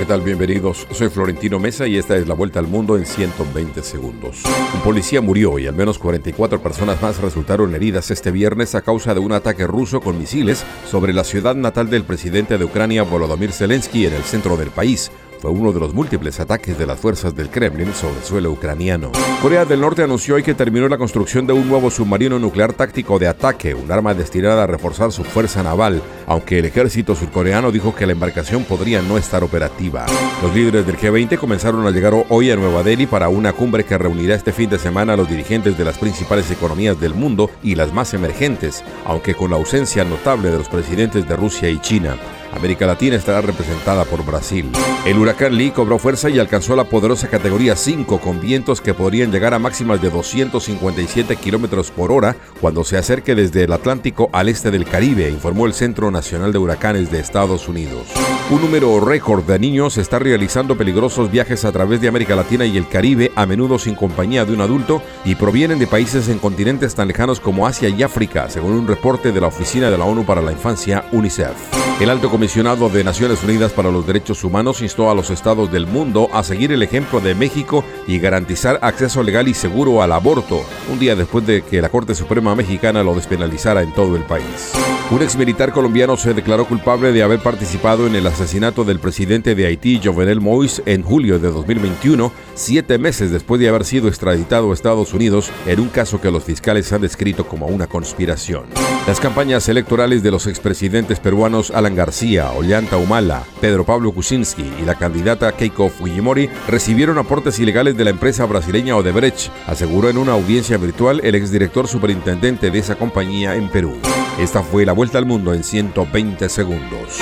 ¿qué tal? Bienvenidos. Soy Florentino Mesa y esta es la vuelta al mundo en 120 segundos. Un policía murió y al menos 44 personas más resultaron heridas este viernes a causa de un ataque ruso con misiles sobre la ciudad natal del presidente de Ucrania Volodymyr Zelensky en el centro del país fue uno de los múltiples ataques de las fuerzas del Kremlin sobre el suelo ucraniano. Corea del Norte anunció hoy que terminó la construcción de un nuevo submarino nuclear táctico de ataque, un arma destinada a reforzar su fuerza naval, aunque el ejército surcoreano dijo que la embarcación podría no estar operativa. Los líderes del G20 comenzaron a llegar hoy a Nueva Delhi para una cumbre que reunirá este fin de semana a los dirigentes de las principales economías del mundo y las más emergentes, aunque con la ausencia notable de los presidentes de Rusia y China. América Latina estará representada por Brasil. El huracán Lee cobró fuerza y alcanzó la poderosa categoría 5 con vientos que podrían llegar a máximas de 257 kilómetros por hora cuando se acerque desde el Atlántico al este del Caribe, informó el Centro Nacional de Huracanes de Estados Unidos. Un número récord de niños está realizando peligrosos viajes a través de América Latina y el Caribe, a menudo sin compañía de un adulto, y provienen de países en continentes tan lejanos como Asia y África, según un reporte de la Oficina de la ONU para la Infancia, UNICEF. El alto comisionado de Naciones Unidas para los Derechos Humanos instó a los estados del mundo a seguir el ejemplo de México y garantizar acceso legal y seguro al aborto, un día después de que la Corte Suprema Mexicana lo despenalizara en todo el país. Un ex militar colombiano se declaró culpable de haber participado en el asesinato del presidente de Haití, Jovenel Moïse, en julio de 2021, siete meses después de haber sido extraditado a Estados Unidos en un caso que los fiscales han descrito como una conspiración. Las campañas electorales de los expresidentes peruanos Alan García, Ollanta Humala, Pedro Pablo Kuczynski y la candidata Keiko Fujimori recibieron aportes ilegales de la empresa brasileña Odebrecht, aseguró en una audiencia virtual el exdirector superintendente de esa compañía en Perú. Esta fue la vuelta al mundo en 120 segundos.